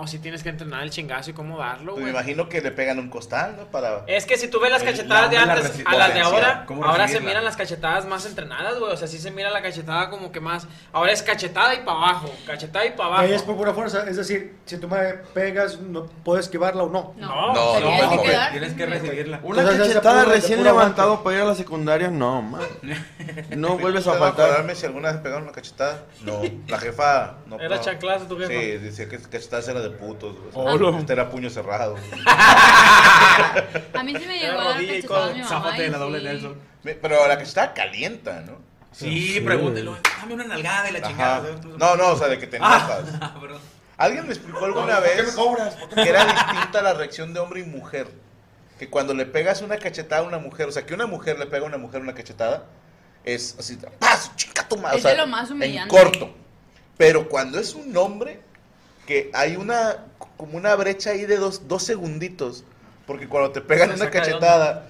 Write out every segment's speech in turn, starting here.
No, sí tienes que entrenar el chingazo y cómo darlo, Pues me güey. imagino que le pegan un costal, ¿no? Para... Es que si tú ves las El- cachetadas de la antes a las de ahora, ¿Cómo ahora se miran las cachetadas más entrenadas, güey. O sea, sí se mira la cachetada como que más. Ahora es cachetada y para abajo, cachetada y para abajo. Ahí es por pura fuerza, es decir, si tú me pegas, no puedes esquivarla o no. No, No, no, tienes que no, quedar. Tienes que recibirla. Una Entonces, cachetada pura- recién levantado para ir a la secundaria, no, man. No vuelves a ¿Puedo faltar. si alguna vez me pegaron una cachetada? No, la jefa no. Era chanclazo tu jefa. Sí, decía que cachetadas era de putos. güey. Este era puño cerrado. A mí sí me llegó a dar mi mamá. De la doble sí. Nelson. Pero la cachetada calienta, ¿no? Sí, pregúntelo. Dame una nalgada y la Ajá. chingada. No, no, o sea, de que te enojas. Ah. Alguien me explicó alguna ¿Por qué me vez que era distinta la reacción de hombre y mujer. Que cuando le pegas una cachetada a una mujer, o sea, que una mujer le pega a una mujer una cachetada, es así, ¡paz! ¡Chica tu madre! Es O sea, de lo más humillante. En corto. Pero cuando es un hombre, que hay una, como una brecha ahí de dos, dos segunditos, porque cuando te pegan una cachetada,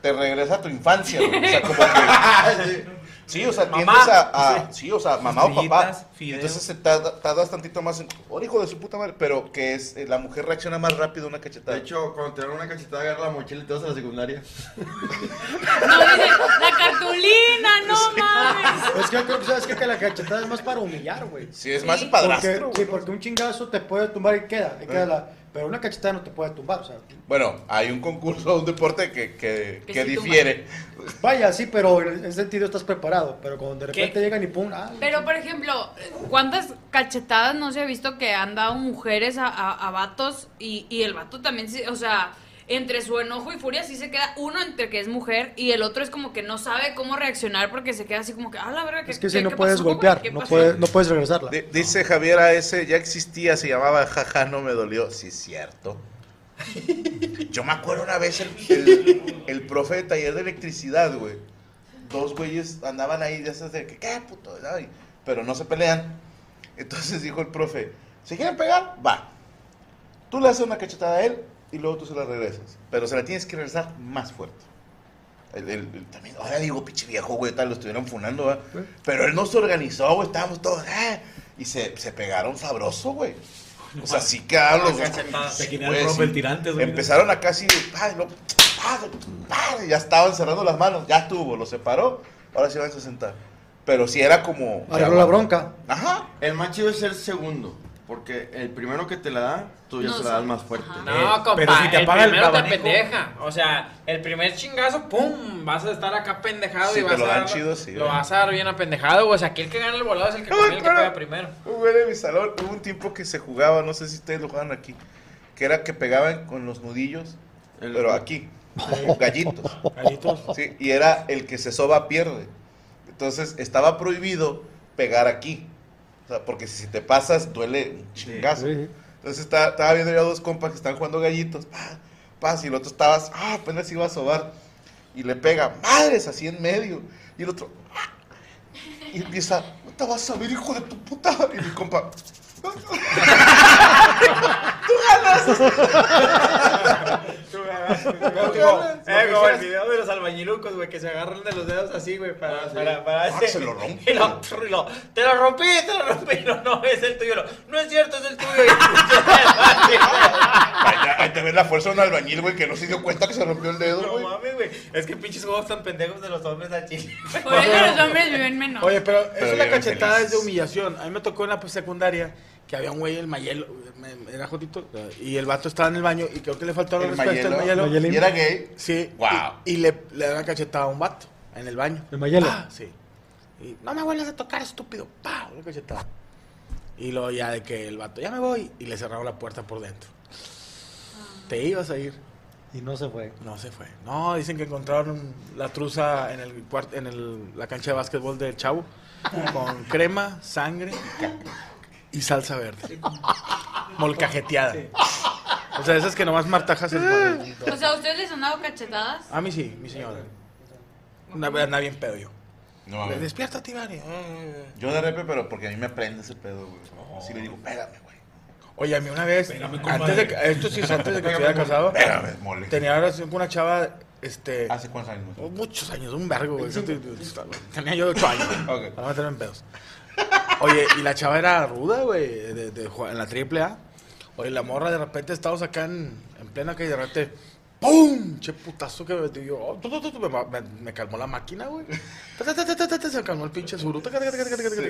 te regresa a tu infancia, güey. O sea, como que... Sí, o sea, Mamá. tiendes a, a- sí, o sea, mamá o papá. Fideo. Entonces se tarda- tardas tantito más en, oh, hijo de su puta madre, pero que es, eh, la mujer reacciona más rápido a una cachetada. De hecho, cuando te dan una cachetada, agarra la mochila y te vas a la secundaria. No, dice, la cartulina, no mames. Es que creo que sabes que la cachetada es más para humillar, güey. sí, es más Sí. Porque, padrastro. sí, porque un chingazo te puede tumbar y queda, y queda la- pero una cachetada no te puede tumbar, o sea. Bueno, hay un concurso, un deporte que, que, Que que sí difiere. Vaya, sí, pero en ese sentido estás preparado, pero cuando de repente ¿Qué? llegan y pum, ah, Pero, por ejemplo, ¿cuántas cachetadas no se ha visto que han dado mujeres a, a, a vatos? Y, y el vato también, sí, o sea, entre su enojo y furia sí se queda uno entre que es mujer y el otro es como que no sabe cómo reaccionar porque se queda así como que, ah, la verga, ¿qué es que si no puedes pasó, golpear, ¿Qué no pasó?" puedes, no puedes regresarla. Di- dice Javier a ese, ya existía, se llamaba Jaja, no me dolió. Sí, cierto. Yo me acuerdo una vez el, el, el profe de taller de electricidad, güey. Dos güeyes andaban ahí, ya sabes, de que, ¿qué puto? Ay, pero no se pelean. Entonces dijo el profe, ¿se quieren pegar? Va. Tú le haces una cachetada a él y luego tú se la regresas. Pero se la tienes que regresar más fuerte. El- el- el- también, ahora digo, pinche viejo, güey, tal, lo estuvieron funando, ¿va? Pero él no se organizó, güey, estábamos todos, ¡eh! Y se, se pegaron sabroso, güey. O sea, sí quedaron los dos. Se quería Güey, el el tirante, güey. Empezaron a casi, ¡ay, no! Ya estaban cerrando las manos, ya estuvo, lo separó, ahora sí van a sentar. Pero sí era como. Agarró la bronca. Ajá. El más chido es ser segundo. Porque el primero que te la da, tú ya No se la das más fuerte. Ajá. No, Eh, compa, pero si te el apaga el primero te abanico- pendeja. O sea, el primer chingazo, pum, vas a estar acá pendejado Si y vas lo a dan dar- chido, sí, Lo vas a dar bien apendejado. O sea, aquí el que gana el volado es el que, No, el que pega primero. Güey de mi salón, hubo un tiempo que se jugaba, no sé si ustedes lo juegan aquí, que era que pegaban con los nudillos, El- pero aquí, con gallitos. Gallitos. Sí, y era el que se soba pierde. Entonces estaba prohibido pegar aquí. Sea, porque si te pasas duele un chingazo. Sí, sí. Entonces estaba, estaba viendo yo a dos compas que están jugando gallitos. Pa, pa, y el otro estaba, ah, apenas iba a sobar. Y le pega, madres, así en medio. Y el otro, ah, y empieza, no te vas a ver, hijo de tu puta. Y mi compa, Como, eh, como el video de los albañilucos, güey, que se agarran de los dedos así, güey, para, para, para Ah, se lo rompe. Y lo, y lo- te lo rompí, te lo rompí. No, no, es el tuyo. No, no es cierto, es el tuyo. Ahí te ves la fuerza de un albañil, güey, que no se dio cuenta que se rompió el dedo, no güey. mames, güey. Es que pinches juegos tan pendejos de los hombres al chile. Por eso los hombres viven menos. Oye, pero, la viven cachetada es de humillación. A mí me tocó en la secundaria que había un güey, el Mayelo, era jotito, y el vato estaba en el baño y creo que le faltaba la El respuesta al Mayelo. Y era gay. Sí. Wow. Y, y le, le da una cachetada a un vato en el baño. El Mayelo. Ah, sí. Y no me vuelvas a tocar, estúpido. Pa, una cachetada. Y luego ya de que el vato, ya me voy. Y le cerraron la puerta por dentro. Te ibas a ir. Y no se fue. No se fue. No, dicen que encontraron la truza en el en el- la cancha de básquetbol del chavo con crema, sangre y salsa verde. Molcajeteada. O sea, esas que nomás martajas es O sea, ¿ustedes les han dado cachetadas? A mí sí, mi señora. Una vez andaba bien pedo yo. No, Le, Despiértate, Mario. Yo de repente, pero porque a mí me prende ese pedo, güey. Así le digo, espérame, güey. Oye, a mí una vez, Espérame, antes de que, esto sí es antes de que estuviera casado, Espérame, mole. tenía relación con una chava, este, ¿Hace cuántos años? muchos años, un vergo, güey. Tenía yo ocho años. Ok. Para meterme en pedos. Oye, y la chava era ruda, güey, de, de jugar en la triple A. Oye, la morra de repente estábamos acá en, en plena calle de repente. ¡Pum! Che putazo que me dio. oh, tu, tu, tu, tu, me, me- me calmó la máquina, güey. Se calmó el pinche suru.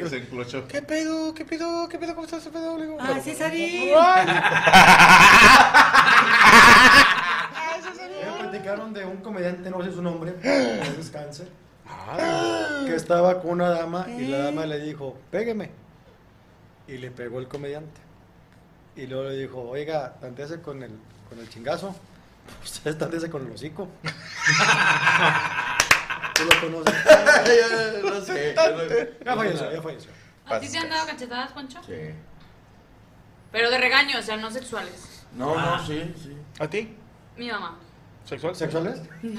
Se, se enclochó. ¿Qué pedo? ¿Qué pedo? ¿Qué pedo? ¿Cómo estás? ¿Qué pedo? Le digo, Ah, Cesarín. Me platicaron de un comediante, no sé su nombre, que descanse, Ah, que estaba con una dama y la dama le dijo, pégueme. Y le pegó el comediante. Y luego le dijo, oiga, tantease con el, con el chingazo. Ustedes tantease con el hocico. Tú lo conoces. no sé. Ya falleció, ya falleció. ¿A ti te han dado cachetadas, Poncho? Sí. Pero de regaño, o sea, no sexuales. No, no, sí, sí. ¿A ti? Mi mamá. ¿Sexual? ¿Sexuales?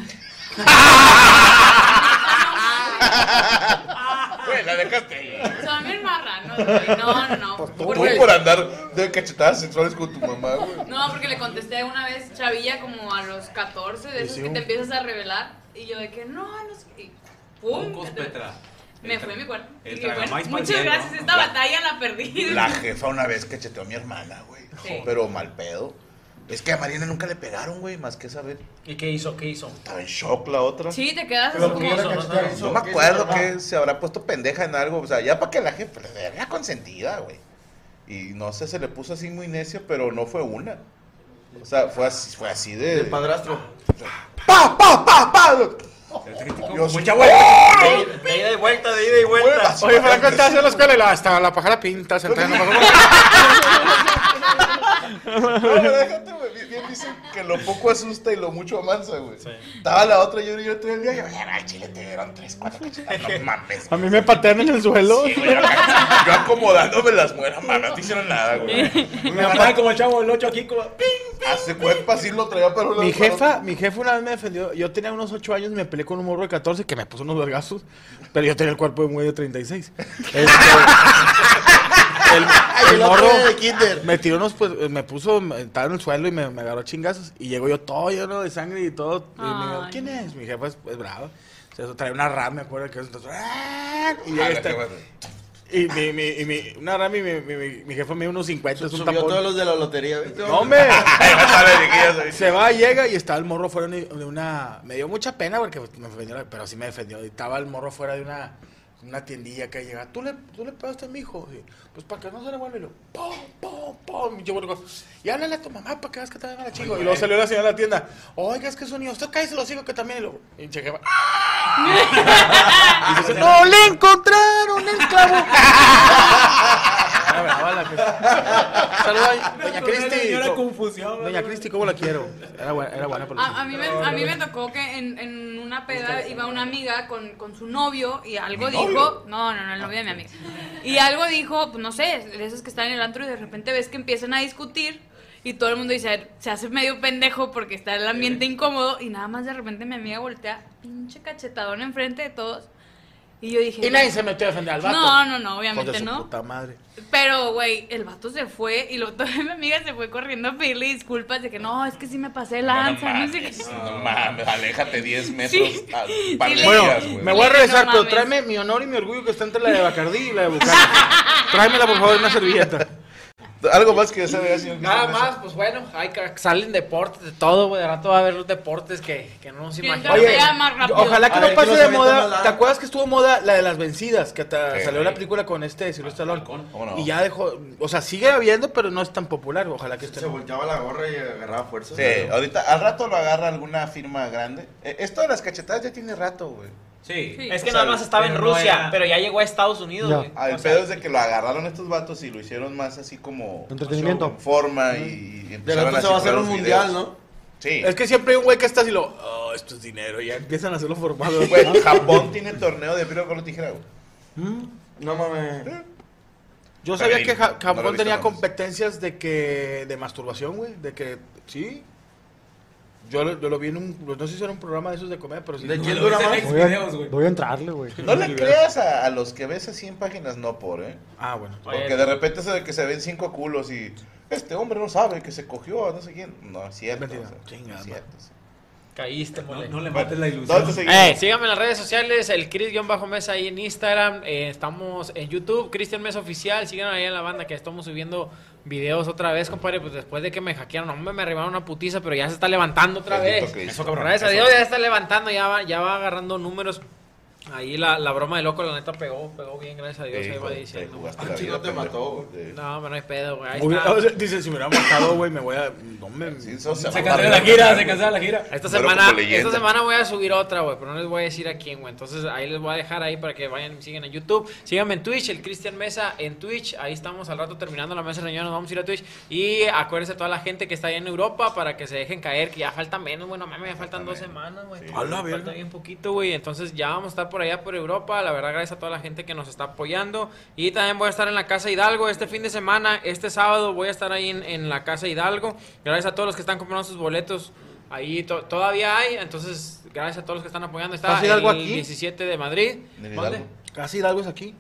Güey, la dejaste ahí. Son bien marranos, güey. No, no, no. Tú Porque- por andar de cachetadas sexuales con tu mamá, güey. No, porque le contesté una vez chavilla como a los 14, de esos sí, que te empiezas a revelar. Y yo de que no, no sé. qué. ¡pum! Petra. Me fue tra- mi Y dije, bueno, muchas gracias, esta La- batalla la perdí. La jefa una vez cacheteó a mi hermana, güey. Sí. Pero mal pedo. Es que a Mariana nunca le pegaron, güey, más que saber. ¿Y qué hizo? ¿Qué hizo? Estaba en shock la otra. Sí, te quedas así Pero como... ¿por qué la no, me acuerdo que se habrá puesto pendeja en algo. O sea, ya para que la jefa le era consentida, güey. Y no sé, se le puso así muy necia, pero no fue una. O sea, fue así, fue así de. El padrastro. ¡Pa, pa, pa, pa! Yo Mucha vuelta. De ida y vuelta, de ida y vuelta. Oye, Franco, estás en la escuela y la, hasta la pájara pinta, sentada No, déjate, güey. Bien, dicen que lo poco asusta y lo mucho amansa, güey. Estaba la otra, yo, yo todo el día, yo, "Ay, al chile te dieron tres, cuatro cachetadas, no mames. A mí me patean en el suelo. Sí, güey, yo, acá- yo acomodándome las muelas, mamá, no te hicieron nada, güey. Mi mamá como el chavo del 8 aquí como... Hace cuerpo así lo traía, pero Mi jefa, mi jefa una vez me defendió. Yo tenía unos 8 años, me peleé con un morro de 14 que me puso unos vergazos, pero yo tenía el cuerpo de un güey de 36. Este, el, el morro me tiró unos, pues, me puso, me- estaba en el suelo y me, me agarró chingazos. Y llego yo todo lleno de sangre y todo. Y me digo, Ay. ¿quién es? Mi jefa es, es brava. O sea, trae una RAM, me acuerdo que es entonces. ¡ah! Y llega este- y mi, mi, y mi, una RAM y mi, mi, mi, mi jefa me dio unos 50, es un tapón. todos los de la lotería. ¿viste? No, de soy. Se va, llega y está el morro fuera de de una... Me dio mucha pena porque me defendió, pero sí me defendió. Y estaba el morro fuera de una, una tiendilla que llega. ¿Tú le, tú le pegaste a mi hijo? Sí. Pues para que no se le vuelva. Y lo, pum, pum, pum. Y yo vuelvo, y háblale a tu mamá para que veas que te venga la chico. Y luego salió la señora de la tienda. Oiga, es que es un niño. Usted cállese los hijos que también. Y luego, y che, jefa, Y dice, no le encontraron el clavo. Era brava la que- Saluda a Doña Cristi. Confusión. Doña Cristi, ¿cómo la quiero? Era buena, era buena A, a mí me, a mí me tocó que en, en una peda iba una amiga con, con su novio y algo dijo. No, no, no, el novio de mi amiga. Y algo dijo, pues no sé, de esos que están en el antro y de repente ves que empiezan a discutir y todo el mundo dice, se hace medio pendejo porque está el ambiente incómodo y nada más de repente mi amiga voltea, pinche cachetadón enfrente de todos. Y yo dije. Y nadie se metió a defender al vato. No, no, no, obviamente su no. puta madre. Pero, güey, el vato se fue y lo, toda mi amiga se fue corriendo a pedirle disculpas de que no, es que sí me pasé lanza, no, sé qué. mames, no mames, aléjate 10 metros. Sí. a Sí, Bueno, días, me voy a No regresar, pero mames. tráeme mi honor y mi orgullo que está entre la de Bacardí y la de Bucana. Tráemela, por favor, una servilleta. Algo más que desea ver, señor. Nada más, pues bueno, hay que salen deportes, de todo, güey. De rato va a haber los deportes que, que no nos ¿Quién imaginamos. Oye, ojalá que A no ver, pase ¿quién de moda. ¿Te acuerdas que estuvo moda la de las vencidas? Que ta- Sí. salió la película con este Silvestre Stallone. ¿Cómo no? Y ya dejó, o sea, sigue habiendo, pero no es tan popular. Ojalá que esté. Se volteaba la gorra y agarraba fuerza. Sí, ahorita al rato lo agarra alguna firma grande. Eh, esto de las cachetadas ya tiene rato, güey. Sí. Sí. Es que O sea, nada más estaba en no Rusia, era- pero ya llegó a Estados Unidos, güey. Ah, el O sea, pedo es de que lo agarraron estos vatos y lo hicieron más así como... Entretenimiento. En forma y, y De rato se va a hacer un los mundial, videos. ¿no? Sí. Es que siempre hay un güey que está así lo. Oh, esto es dinero. Y ya empiezan a hacerlo formado. Güey, Japón tiene torneo de piedra con la tijera, güey. No mames. Yo sabía Pero que Ja- Japón tenía competencias de que de masturbación, güey, de que sí. Yo lo, yo lo vi en un no sé si era un programa de esos de comedia, pero sí. ¿De No, quién Lo dura más? Voy a, videos, güey. voy a entrarle, güey. No le creas a, a los que ves así en páginas no por, ¿eh? Ah, bueno. Porque de repente eso de que se ven cinco culos y este hombre no sabe que se cogió a no sé quién. No, es cierto. Mentira. o sea, Chingada es cierto, sí. Caíste, No, mole. no le mates la ¿Dónde ilusión. Eh, síganme en las redes sociales, el Chris-Mesa ahí en Instagram. eh, estamos en YouTube, Cristian Mesa Oficial. Síganos ahí en la banda que estamos subiendo videos otra vez, compadre. Pues después de que me hackearon, hombre, me arribaron una putiza, pero ya se está levantando otra Bendito vez. Cristo. Eso, cabrón. Gracias a Eso. Dios ya está levantando, ya va, ya va agarrando números. Ahí la, la broma de loco, la neta, pegó, pegó bien, gracias a Dios. ahí va diciendo. Ah, no te mató. No, pero no hay pedo, güey. Ahí Hubiera- está. o sea, dice, si me hubiera matado, güey, me voy a... No me... Sí, eso Se a cancela la gira, güey. se cancela la gira. Esta semana, esta semana voy a subir otra, güey, pero no les voy a decir a quién, güey. Entonces ahí les voy a dejar ahí para que vayan sigan en YouTube. Síganme en Twitch, el Cristian Mesa en Twitch. Ahí estamos al rato terminando la mesa de reunión, nos vamos a ir a Twitch. Y acuérdense a toda la gente que está ahí en Europa para que se dejen caer, que ya falta menos, bueno, mames, ya faltan dos semanas, güey. Falta bien poquito, güey. Entonces ya vamos a estar por allá por Europa. La verdad, gracias a toda la gente que nos está apoyando. Y también voy a estar en la Casa Hidalgo este fin de semana. Este sábado voy a estar ahí en, en la Casa Hidalgo. Gracias a todos los que están comprando sus boletos. Ahí to- todavía hay. Entonces, gracias a todos los que están apoyando. Está ¿Casa Hidalgo el aquí? 17 de Madrid. ¿Dónde? Casi Hidalgo es aquí.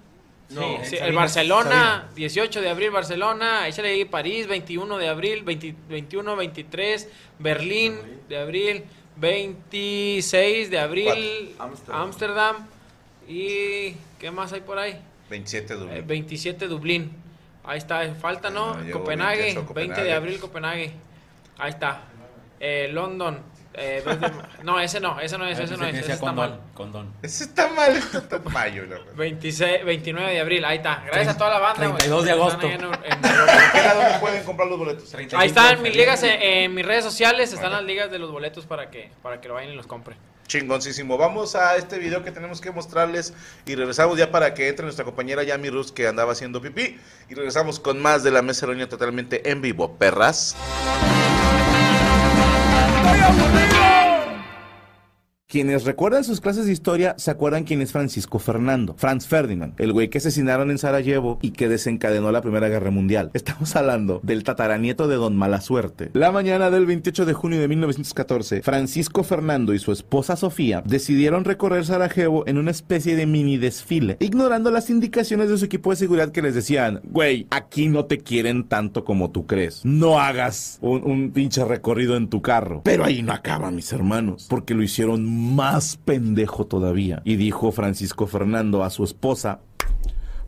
Sí, No, sí, en el Sabinas. Barcelona, 18 de abril Barcelona, échale ahí París, 21 de abril, 20 21, 23, Berlín de abril, 26 de abril, Ámsterdam. Y ¿qué más hay por ahí? 27 de Eh, Dublín. 27 Dublín. Ahí está, falta, ¿no? Llegó Copenhague, 28 20 Copenhague. de abril Copenhague. Ahí está. Eh, London. Eh, 2 de ma- no, ese no, ese no es, ese no es, ese está mal. Condón. Ese está mal, está en mayo, la verdad. 26, 29 de abril, ahí está. Gracias a toda la banda. güey, 32 de agosto. ahí en- en Europa. ¿Qué lado me pueden comprar los boletos? Ahí están mis ligas en, en mis redes sociales, están las ligas de los boletos para que para que lo vayan y los compren. Chingoncísimo. Vamos a este video que tenemos que mostrarles y regresamos ya para que entre nuestra compañera Yami Rus que andaba haciendo pipí y regresamos con más de la mesa reunión totalmente en vivo, perras. Hey, Quienes recuerdan sus clases de historia se acuerdan quién es Francisco Fernando, Franz Ferdinand, el güey que asesinaron en Sarajevo y que desencadenó la Primera Guerra Mundial. Estamos hablando del tataranieto de Don Mala Suerte. La mañana del 28 de junio de 1914, Francisco Fernando y su esposa Sofía decidieron recorrer Sarajevo en una especie de mini desfile, ignorando las indicaciones de su equipo de seguridad que les decían, güey, aquí no te quieren tanto como tú crees. No hagas un, un pinche recorrido en tu carro. Pero ahí no acaba, mis hermanos, porque lo hicieron más pendejo todavía. Y dijo Francisco Fernando a su esposa,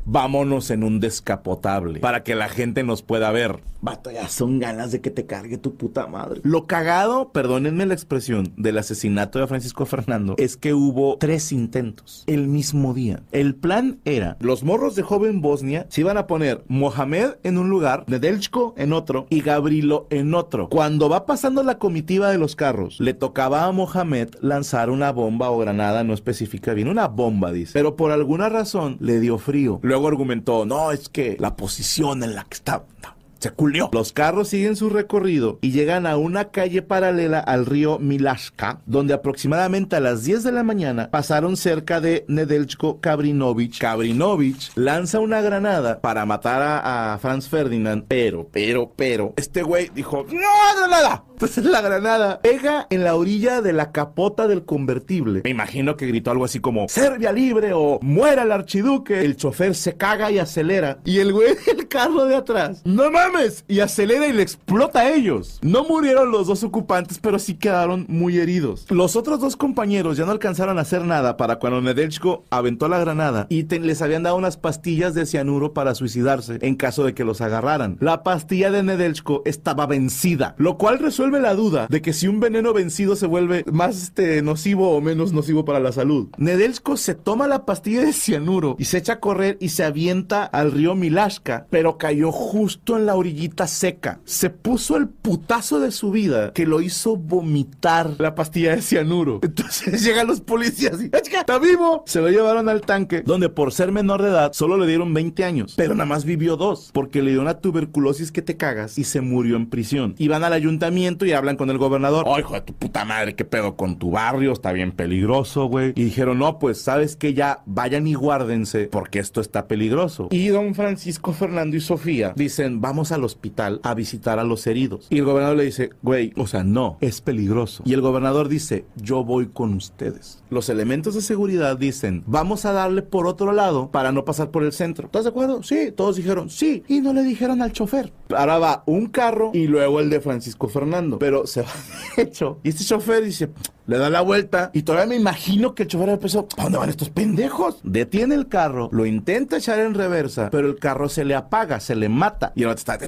vámonos en un descapotable para que la gente nos pueda ver. Vato, ya son ganas de que te cargue tu puta madre. Lo cagado, perdónenme la expresión, del asesinato de Francisco Fernando es que hubo tres intentos el mismo día. El plan era, los morros de joven Bosnia se iban a poner Mohamed en un lugar, Nedelchko en otro y Gabrilo en otro. Cuando va pasando la comitiva de los carros, le tocaba a Mohamed lanzar una bomba o granada, no especifica bien, una bomba, dice. Pero por alguna razón le dio frío. Luego argumentó, no, es que la posición en la que está... no, se culió. Los carros siguen su recorrido y llegan a una calle paralela al río Milashka, donde aproximadamente a las 10 de la mañana pasaron cerca de Nedelchko Kabrinovich. Kabrinovich lanza una granada para matar a, Franz Ferdinand, pero, pero, pero, este güey dijo, no, granada. Entonces la granada pega en la orilla de la capota del convertible. Me imagino que gritó algo así como, Serbia libre o muera el archiduque. El chofer se caga y acelera. Y el güey del carro de atrás, no mames, y acelera y le explota a ellos. No murieron los dos ocupantes, pero sí quedaron muy heridos. Los otros dos compañeros ya no alcanzaron a hacer nada para cuando Nedelchko aventó la granada y les habían dado unas pastillas de cianuro para suicidarse en caso de que los agarraran. La pastilla de Nedelchko estaba vencida, lo cual resuelve la duda de que si un veneno vencido se vuelve más este, nocivo o menos nocivo para la salud. Nedelchko se toma la pastilla de cianuro y se echa a correr y se avienta al río Milashka, pero cayó justo en la orillita seca. Se puso el putazo de su vida que lo hizo vomitar la pastilla de cianuro. Entonces llegan los policías y ¡Ah, chica, ¡Está vivo! Se lo llevaron al tanque, donde por ser menor de edad solo le dieron 20 años, pero nada más vivió dos, porque le dio una tuberculosis que te cagas y se murió en prisión. Y van al ayuntamiento y hablan con el gobernador. ¡Ay, hijo de tu puta madre! ¿Qué pedo con tu barrio? Está bien peligroso, güey. Y dijeron, no, pues sabes que ya vayan y guárdense porque esto está peligroso. Y don Francisco Fernando y Sofía dicen, vamos al hospital a visitar a los heridos. Y el gobernador le dice, güey, o sea, no, es peligroso. Y el gobernador dice, yo voy con ustedes. Los elementos de seguridad dicen, vamos a darle por otro lado para no pasar por el centro. ¿Estás de acuerdo? Sí, todos dijeron, sí. Y no le dijeron al chofer. Ahora va un carro y luego el de Francisco Fernando. Pero se va derecho. Y este chofer dice, le da la vuelta y todavía me imagino que el chofer empezó, ¿a dónde van estos pendejos? Detiene el carro, lo intenta echar en reversa, pero el carro se le apaga, se le mata. Y vato está...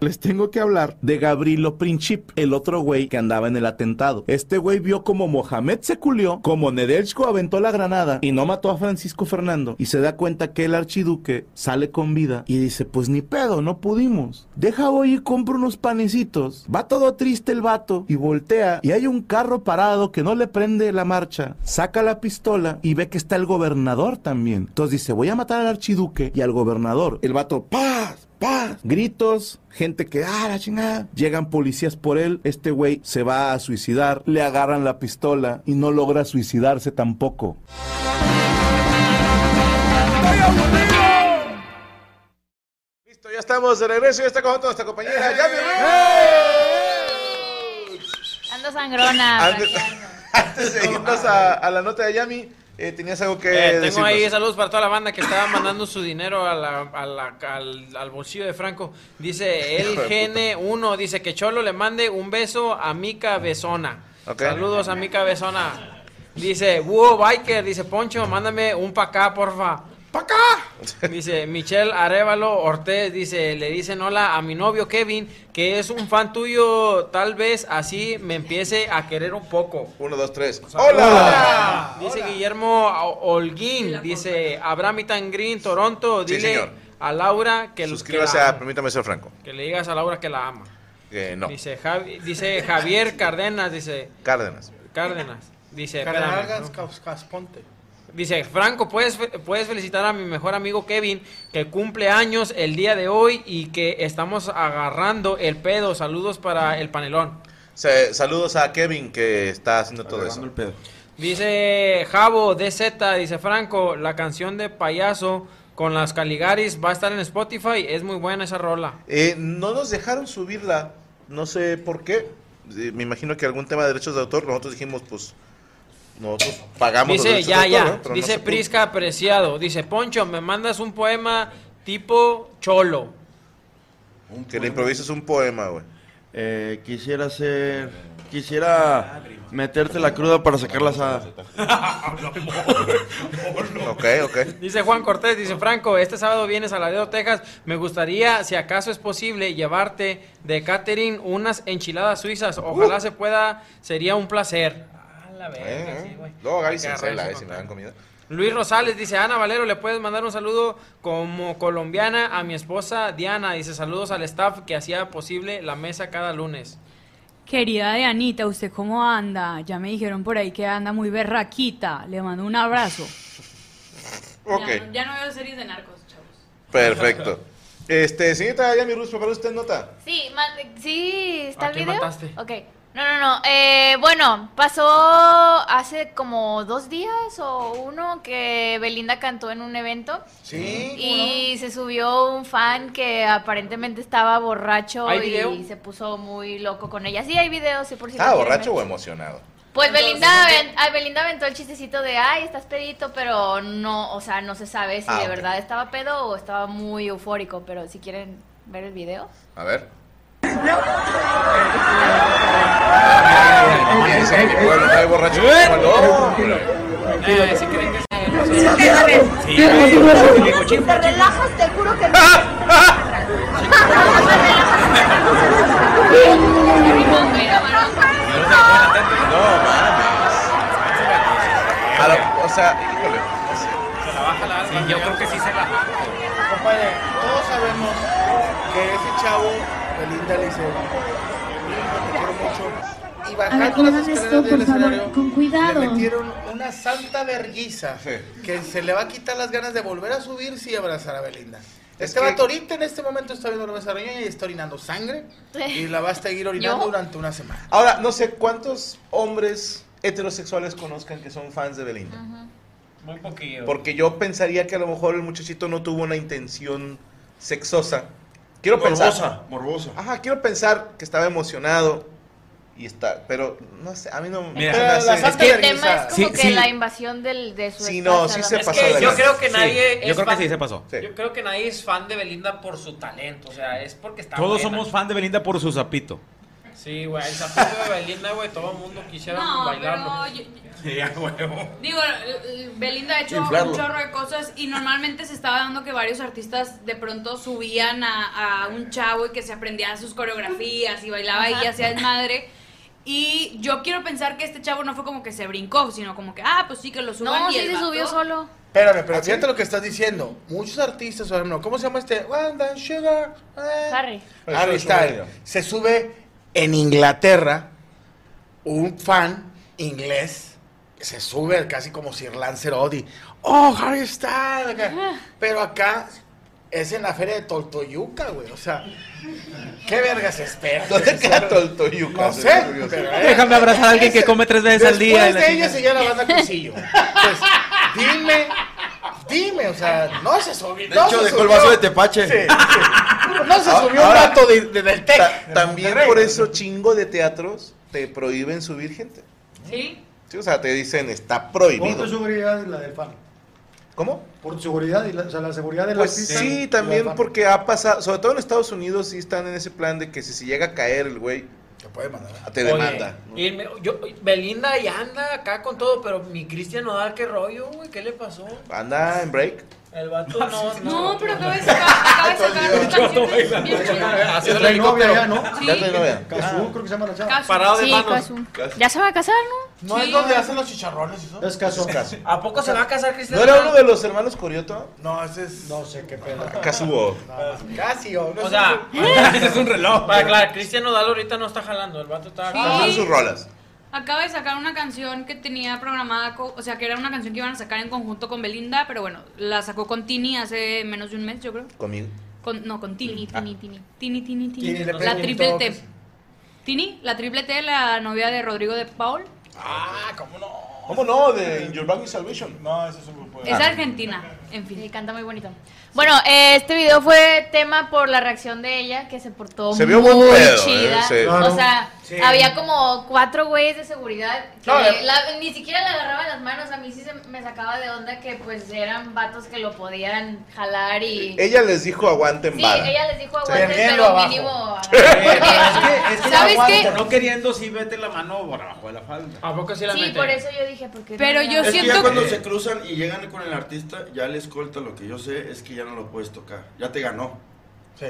Les tengo que hablar de Gabrilo Princip, el otro güey que andaba en el atentado. Este güey vio como Mohamed se culió, como Nedelchko aventó la granada y no mató a Francisco Fernando. Y se da cuenta que el archiduque sale con vida y dice, pues ni pedo, no pudimos. Deja voy y compro unos panecitos. Va todo triste el vato y voltea y hay un carro parado que no le prende la marcha. Saca la pistola y ve que está el gobernador también. Entonces dice, voy a matar al archiduque y al gobernador. El vato, ¡paz! Gritos, gente que, ah, la chingada. Llegan policías por él, este güey se va a suicidar, le agarran la pistola y no logra suicidarse tampoco. Listo, ya estamos de regreso. Ya está con nuestra compañera Yami Ando sangrona. Antes, antes de irnos a, a la nota de Yami, eh, tenías algo que Eh, tengo decirnos. ahí saludos para toda la banda que estaba mandando su dinero a la- a la- al, al bolsillo de Franco. Dice el Hijo de GN1, dice que Cholo le mande un beso a Mica Besona. Ok. Saludos a Mica Besona. Dice, Búho Biker, dice Poncho, mándame un pa' acá, porfa. ¡Pa' acá! Dice Michelle Arevalo Ortez, dice, le dicen hola a mi novio Kevin, que es un fan tuyo, tal vez así me empiece a querer un poco. Uno, dos, tres. ¡Hola! Dice Guillermo Holguín, dice Abramitan Green, Toronto, Sí, dile señor. a Laura que, Suscríbase que la a ama. Permítame ser franco. Que le digas a Laura que la ama. Que no. Dice, Javi- dice Javier Cárdenas, dice Cárdenas. Cárdenas. Dice, Casponte. Dice, Franco, ¿puedes, puedes felicitar a mi mejor amigo Kevin, que cumple años el día de hoy y que estamos agarrando el pedo. Saludos para el panelón. Se- saludos a Kevin que está haciendo todo eso. Dice Javo DZ, dice Franco, la canción de payaso con las Caligaris va a estar en Spotify. Es muy buena esa rola. Eh, no nos dejaron subirla, no sé por qué. Eh, me imagino que algún tema de derechos de autor, nosotros dijimos, pues, nosotros pagamos Dice, ya, autor, ya. ¿no? Pero dice Prisca Apreciado. Dice, Poncho, me mandas un poema tipo cholo. Que le improvises un poema, güey. Eh, quisiera hacer. Quisiera meterte la cruda para sacar la asada. Ok, ok. Dice Juan Cortés, dice Franco, este sábado vienes a Laredo, Texas. Me gustaría, si acaso es posible, llevarte de catering unas enchiladas suizas. Ojalá se pueda, sería un placer. La verga, Eh, sí, güey. Luego Gaby se eh, si me dan comida. Luis Rosales dice, Ana Valero, ¿le puedes mandar un saludo como colombiana a mi esposa Diana? Dice, saludos al staff que hacía posible la mesa cada lunes. Querida Dianita, ¿usted cómo anda? Ya me dijeron por ahí que anda muy berraquita. Le mando un abrazo. Ok, Ya, no- ya no veo series de narcos, chavos. perfecto. Este, señorita Yami Ruz, ¿preparó usted nota? Sí, ma- sí, ¿está ¿A el quién video? mataste? Ok. No, no, no. Eh, bueno, pasó hace como dos días o uno que Belinda cantó en un evento. Sí. Y se subió un fan que aparentemente estaba borracho ¿Hay video? y se puso muy loco con ella. Sí, hay videos, sí, por si ¿Estaba borracho ver. o emocionado? Pues Belinda, aven- ah, Belinda aventó el chistecito de, ay, estás pedito, pero no, o sea, no se sabe si Ah, de verdad estaba pedo o estaba muy eufórico, pero si quieren ver el video. A ver. Si te relajas, te juro que No, la- o sea, híjole, no se la baja la alma. yo creo que sí se la Compadre, todos sabemos que ese chavo, Belinda le dice, "Belinda, te quiero mucho. Y bajando las escaleras esto, del escenario, con cuidado. le metieron una santa verguiza Sí. que se le va a quitar las ganas de volver a subirse y abrazar a Belinda. Es Este que- vato ahorita en este momento está viendo la mesa y está orinando sangre y la va a seguir orinando ¿Yo? durante una semana. Ahora, no sé cuántos hombres heterosexuales conozcan que son fans de Belinda. Muy poquillo. Porque yo pensaría que a lo mejor el muchachito no tuvo una intención sexosa. Quiero pensar. Morbosa, morbosa. Ajá, quiero pensar que estaba emocionado Y está, pero no sé, a mí no Mira. me hace- la El tema es como Sí, que sí. la invasión del, de su Sí, no, sí se pasó que yo creo que Sí, nadie yo es creo que fan- sí se pasó. Sí. Yo creo que nadie es fan de Belinda por su talento, o sea, es porque está Todos buena. somos fan de Belinda por su zapito. Sí, güey, el zapito de Belinda, güey, todo el mundo quisiera No, bailarlo. pero yo- Sí, a huevo. Digo, eh, Belinda ha hecho Inflarlo. un chorro de cosas y normalmente se estaba dando que varios artistas de pronto subían a, a un chavo y que se aprendía sus coreografías y bailaba y Ajá. hacía desmadre. Y yo quiero pensar que este chavo no fue como que se brincó, sino como que, ah, pues sí, que lo suban No, y sí el se vato- subió solo. Espérame, pero fíjate lo que estás diciendo. Muchos artistas, ¿cómo se llama este? Sugar. eh. Harry. Harry Styles. Se sube en Inglaterra un fan inglés. Se sube casi como Sir Lancelot y, oh, Harry Styles. acá. Pero acá es en la feria de Toltoyuca, güey. O sea, ¿qué verga se espera? ¿Dónde queda Toltoyuca? No sé, pero, eh, Déjame abrazar a alguien que come tres veces al día. Después de ella chingada. seguía la banda Cusillo. Pues, dime, dime, o sea, no se subió. De no hecho, se dejó el subió. vaso de tepache. Sí, sí. No se subió un vato de, de- del TEC. Ta- de también por eso chingo de teatros te prohíben subir gente. Sí. Sí, o sea, te dicen está Por tu prohibido. seguridad y la del fan. ¿Cómo? Por tu seguridad y la, o sea, la seguridad del Pues artista. y sí, también porque ha pasado, sobre todo en Estados Unidos sí están en ese plan de que si se llega a caer el güey, Te puede mandar. te Oye, demanda. y me- yo, Belinda ya anda acá con todo, pero mi Cristian Nodal, ¿qué rollo, güey? ¿Qué le pasó? Anda en break. El vato no, No, pero acaba de sacar, acaba de sacar una canción bien chida. Haciendo el Trae novia helicóptero. ya, ¿no? Sí. Ya te novia. Casú, creo que se llama la chava. Caso. Parado de Sí. Casu. Ya se va a casar, ¿no? ¿No es Sí. donde hacen los chicharrones y eso? Es Casú. ¿A poco se va a casar Cristian ¿No era uno de los hermanos Corioto? No, ese es. No sé qué pedo. Casubo. Casi, o no O sé. sea, Ese es un reloj. para aclarar, Cristian Nodal ahorita no está jalando, el vato está Sí. acá. Son sus rolas. Acaba de sacar una canción que tenía programada, o sea, que era una canción que iban a sacar en conjunto con Belinda, pero bueno, la sacó con Tini hace menos de un mes, yo creo. Conmigo. Con, no, con Tini. Tini, tini. Tini, Tini, Tini. Tini, le La triple T. Tini, la triple T, la novia de Rodrigo de Paul. Ah, ¿cómo no? ¿Cómo no? De In Your is Salvation. No, ese es un grupo de. Es argentina, en fin. canta muy bonito. Bueno, eh, este video fue tema por la reacción de ella, que se portó Se vio muy buen pedo, chida. eh, sí. O sea, Sí. había como cuatro güeyes de seguridad que No, la- ni siquiera le agarraban las manos. A mí sí se me sacaba de onda que pues eran vatos que lo podían jalar y... Ella les dijo aguanten Sí, vara. ella les dijo aguanten, pero abajo. mínimo... Es que, es que ¿Sabes aguanta, qué? No queriendo, sí vete la mano por abajo de la falda. ¿A poco sí la Sí, mete? por eso yo dije, porque Pero yo Es que siento ya cuando que- se cruzan y llegan con el artista, ya le escolta lo que yo sé es que ya no lo puedes tocar. Ya te ganó. Sí.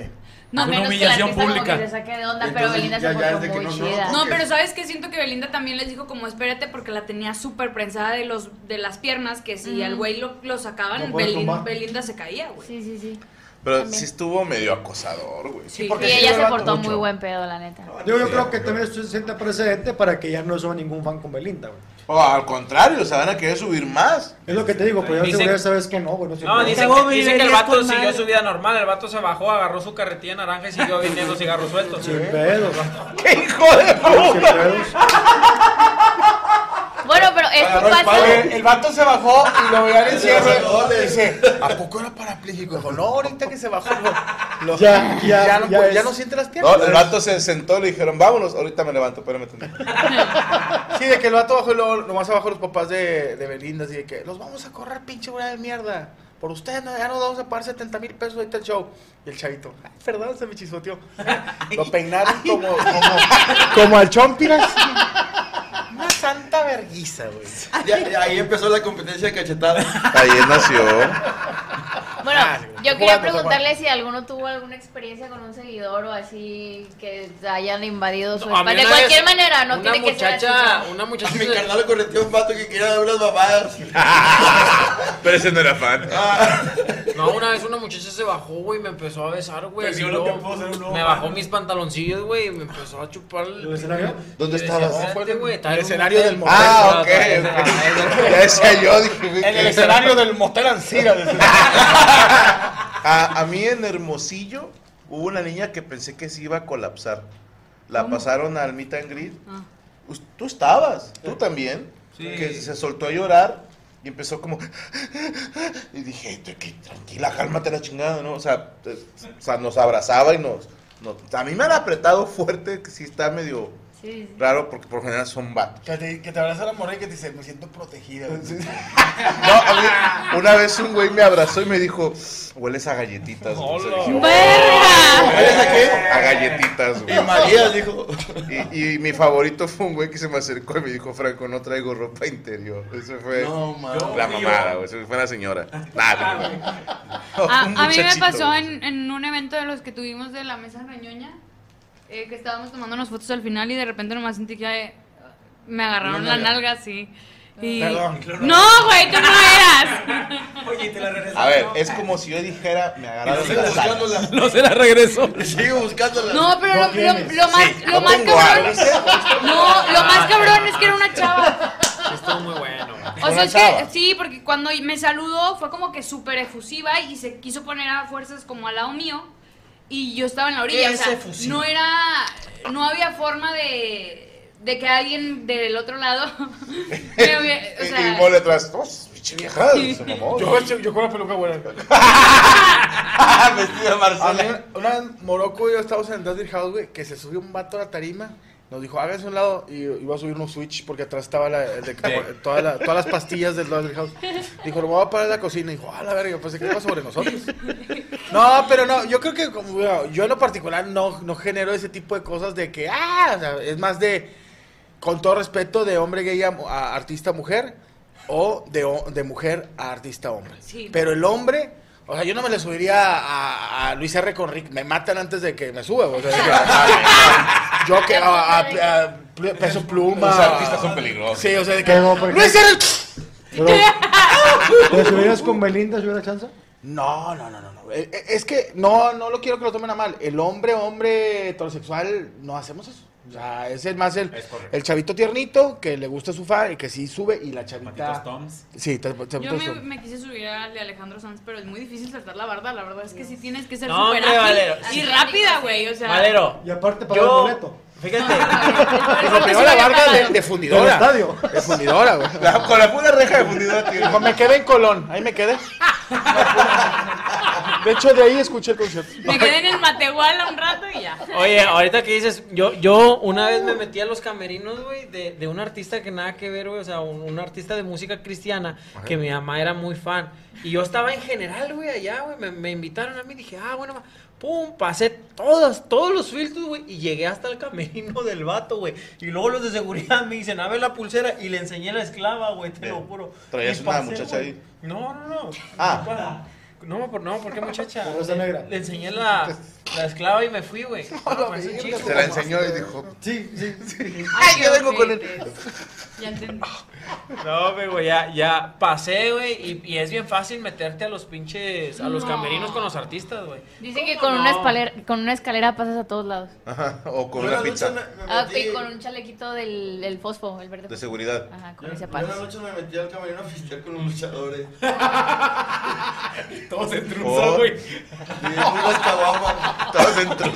Una No, menos que la humillación como pública. que se saque de onda, pero Belinda ya- se ya de que muy no, chida. No, pero ¿sabes qué? Siento que Belinda también les dijo como espérate porque la tenía súper prensada de los de las piernas que si Ujú. al güey lo, lo sacaban. Belinda se caía, güey. Sí, sí, sí. Pero También. sí estuvo medio acosador, güey. Sí. porque Y sí ella se portó mucho. muy buen pedo, la neta. Yo, yo creo que también esto se sienta precedente para que ya no suba ningún fan con Belinda, güey. O al contrario, se van a querer subir más. Es lo que te digo, pero Dicen- seguridad sabes que no, güey. No, No, dicen que, dicen que el vato siguió su vida normal. El vato se bajó, agarró su carretilla naranja y siguió vendiendo cigarros sueltos. Sin pedos. ¡Qué hijo de Sin Agarró el pasa... palo. Oye, el vato se bajó y lo veían en Ese cierre. Y dice, ¿a poco era parapléjico? Dijo, no, ahorita que se bajó. Lo, lo- Ya, ya, no, ya puede- es- ya no siente las piernas. No, el vato se sentó, le dijeron, vámonos, ahorita me levanto, espérame. tantito". Sí, de que el vato bajó y luego nomás abajo los papás de, de Belinda, así de que los vamos a correr, pinche güey de mierda. Por usted, no, ya nos vamos a pagar 70 mil pesos ahorita el show. Y el chavito, ay, perdón, se me chispoteó. Lo peinaron como, como, como al Chompiras. Una verguiza, güey. Ahí empezó la competencia de cachetadas. Ahí nació. Bueno, Ah, yo quería preguntarle si alguno tuvo alguna experiencia con un seguidor o así que hayan invadido su No, espacio. De cualquier vez, manera, no tiene que ser muchacha, así. una muchacha, Mi carnal le correteó un vato que quería dar unas mamadas. Pero ese no era fan. No, una vez una muchacha se bajó, güey, y me empezó a besar, güey. Lo que un nuevo Me bajó mis pantaloncillos, güey, y me empezó a chupar el. ¿Dónde estabas? "Espérate, güey, estaba El escenario motel". del motel. Ah, ok. Ya decía yo, dije, güey, En el escenario del motel Ancira. A, a mí en Hermosillo hubo una niña que pensé que se iba a colapsar. La pasaron al meet and greet. Ah. Tú estabas, tú también. Que se soltó a llorar y empezó como. Y dije, "Te- que tranquila, cálmate la chingada, ¿no? O sea, o sea, nos abrazaba y nos, nos- A mí me han apretado fuerte, que sí está medio. Sí, porque por lo general son vatos. Que te, que te abraza la morra y que te dice, me siento protegida. No, a mí, una vez un güey me abrazó y me dijo, hueles a galletitas. ¿Hueles a qué? A galletitas, güey. Y María dijo. Y, y mi favorito fue un güey que se me acercó y me dijo, Franco, no traigo ropa interior. Eso fue No, la mamada, güey. Eso fue la señora. Nada. A, a mí me pasó en, en un evento de los que tuvimos de la mesa reñoña, eh, que estábamos tomando unas fotos al final y de repente nomás sentí que eh, me agarraron la nalga. nalga, sí. Y... Perdón. No, güey, tú no eras. Oye, te la regresó. A ver, es como si yo dijera, me agarraron Sigo las alas. buscándola. No se la regresó. Sigo buscándola. No, pero No lo, lo- tienes. lo más, Sí, lo no más cabrón. No, lo más cabrón es que era una chava. Estuvo muy bueno. O sea, es que sí, porque cuando me saludó fue como que súper efusiva y se quiso poner a fuerzas como al lado mío y yo estaba en la orilla. ¿Qué O sea, efusiva? no era, no había forma de, de que alguien del otro lado me hubiera- o sea, y mole atrás, oh, pinche vieja, se mamó. Yo, yo, yo con la peluca buena. Vestido de A Marcela. una vez Morocco y yo estábamos en el Desert House, güey, que se subió un vato a la tarima. Nos dijo, háganse a un lado. Y iba a subir unos switch porque atrás estaba la, el de, toda la- todas las pastillas del Desert House. Dijo, lo voy a parar en la cocina. Y dijo, ah, la verga, pues que iba sobre nosotros. No, pero no, yo creo que como, bueno, yo en lo particular no, no genero ese tipo de cosas de que, ah, o sea, es más de, con todo respeto, de hombre gay a, a artista mujer o de, de mujer a artista hombre. Sí. Pero el hombre, o sea, yo no me le subiría a, a Luis R. Conrique, me matan antes de que me suba. O sea, que- a- yo que a, a- peso pluma. Los artistas son peligrosos. Sí, o sea, de que Pero, por Luis R. Pero, ¿Te subieras con Belinda si hubiera chance? No, no, no, no, no. Eh, eh, Es que no, no lo quiero que lo tomen a mal. El hombre, hombre heterosexual, no hacemos eso. O sea, es el más el, el chavito tiernito que le gusta su fan y que sí sube y la chavita. Toms. Sí, te- yo me, Toms. me quise subir al de Alejandro Sanz, pero es muy difícil saltar la barda. La verdad es que sí tienes que ser No, súper ágil Valero. y rápida, güey. O sea, Valero. Y aparte Yo- el boleto. Fíjate. La barca de, de Del fundidora. estadio. De fundidora, güey. Con la pura reja de fundidora, tío. Dijo, me quedé en Colón. Ahí me quedé. De hecho, de ahí escuché el concierto. me quedé en el Matehuala un rato y ya. Oye, ahorita que dices, yo, yo una vez me metí a los camerinos, güey, de, de un artista que nada que ver, güey, o sea, un, un artista de música cristiana, que mi mamá era muy fan. Y yo estaba en general, güey, allá, güey, me, me invitaron a mí, dije, ah, bueno, ma- pum, pasé todos, todos los filtros, güey, y llegué hasta el camerino del vato, güey. Y luego los de seguridad me dicen, a ver la pulsera, y le enseñé la esclava, güey, te lo juro. ¿Traías Y una muchacha ahí? No, no, no. Ah. No, por, no, ¿por qué muchacha? Por Le- negra. Le enseñé la, la esclava y me fui, güey. No, pues. Se la enseñó y dijo, Sí, sí, sí. Ay, yo vengo con ojete. Ya entendí. No, pero güey, ya, ya pasé, güey, y, y es bien fácil meterte a los pinches, a los No. camerinos con los artistas, güey. Dicen que ¿Cómo con una, no? escalera, con una escalera pasas a todos lados. ajá, o con Yo una pizza me- me Ah, ok, con un chalequito del, del fosfo, el verde. de seguridad. Ajá, con Yo, ese yo una noche me metí al camerino a pistear con los luchadores. Todos en truza, güey. Y caguamas. Todos dentro.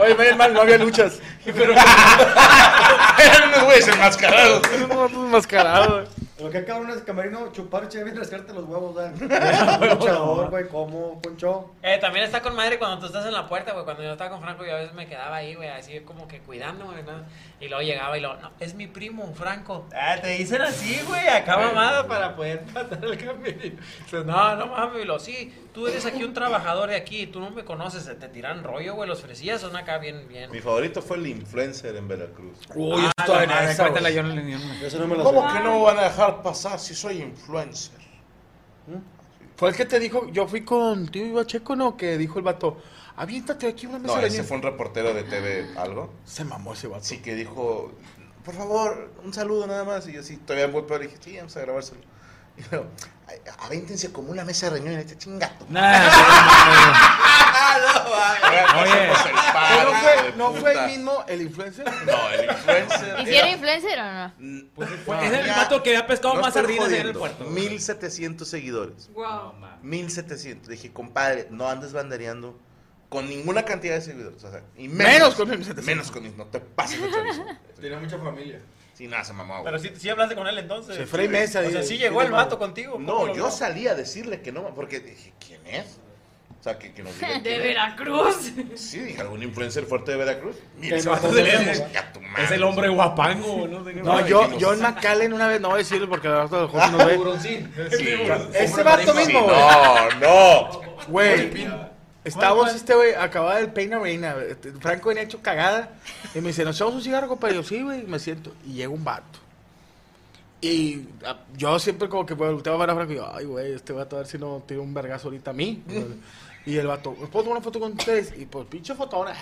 Oye, menos mal, no había luchas. Eran unos güeyes enmascarados. mascarado. Lo que cabrón es camerino, chupar chévere y rascarte los huevos, ¿verdad? Luchador, güey, como, poncho. Eh, también está con madre cuando tú estás en la puerta, güey. Cuando yo estaba con Franco, yo a veces me quedaba ahí, güey, así como que cuidando, güey, ¿no? Y luego llegaba y luego, no, es mi primo, Franco. Ah, te dicen así, güey, acá mamada para poder pasar el camerino. Entonces, no, no mames, y lo, sí, tú eres aquí un trabajador de aquí, tú no me conoces, te tiran rollo, güey, los fresías son acá bien, bien. Mi favorito fue el influencer en Veracruz. Uy, Ah, estoy la en esa, güey. yo no le ni Eso no me lo ¿Cómo sé. que no me van a dejar pasar si soy influencer? Fue el que te dijo, yo fui con tío Iba Checo, ¿no? Que dijo el vato, aviéntate aquí una mesa No, ese niños". fue un reportero de TV algo. Se mamó ese vato. Sí, que dijo, por favor, un saludo nada más. Y yo sí, todavía muy peor. Y dije, sí, vamos a grabárselo. Y luego, "Ay, avéntense como una mesa de reunión en este chingato. Oye, Pero no fue, no fue el mismo el influencer. No, el influencer. ¿Y si era influencer o no? Pues es el vato que había pescado más sardinas en el puerto. 1700 seguidores. Wow. 1700. Dije, compadre, no andes bandereando con ninguna cantidad de seguidores. O sea, y Menos con 1700. Menos con No te pases de. Tenía mucha familia. Sí, nada, se mamó. güey. Pero sí, sí hablaste con él entonces. Se fue mesa. O sea, dice, sí llegó el no. vato contigo. ¿cómo No, yo salí a decirle que no, porque dije, ¿quién es? O sea, que, que nos digan De. Veracruz. Sí, dije, algún influencer fuerte de Veracruz. Mira, ese vato de madre. Es el hombre guapango, no sé qué. No, yo, yo en McAllen una vez, no voy a decirlo porque el rato de José nos ve. Sí, Ese vato mismo, güey. no, no. Güey, estábamos este güey, acababa del Pain Arena, este, Franco venía hecho cagada, y me dice, ¿nos echamos un cigarro, compadre? Y yo, sí, güey, y me siento, y llega un vato. Y ah, yo siempre como que volteaba a ver a Franco y yo, ay, güey, este vato a ver si no tiene un vergazo ahorita a mí. y el vato, ¿puedo tomar una foto con ustedes? Y pues, pinche fotona,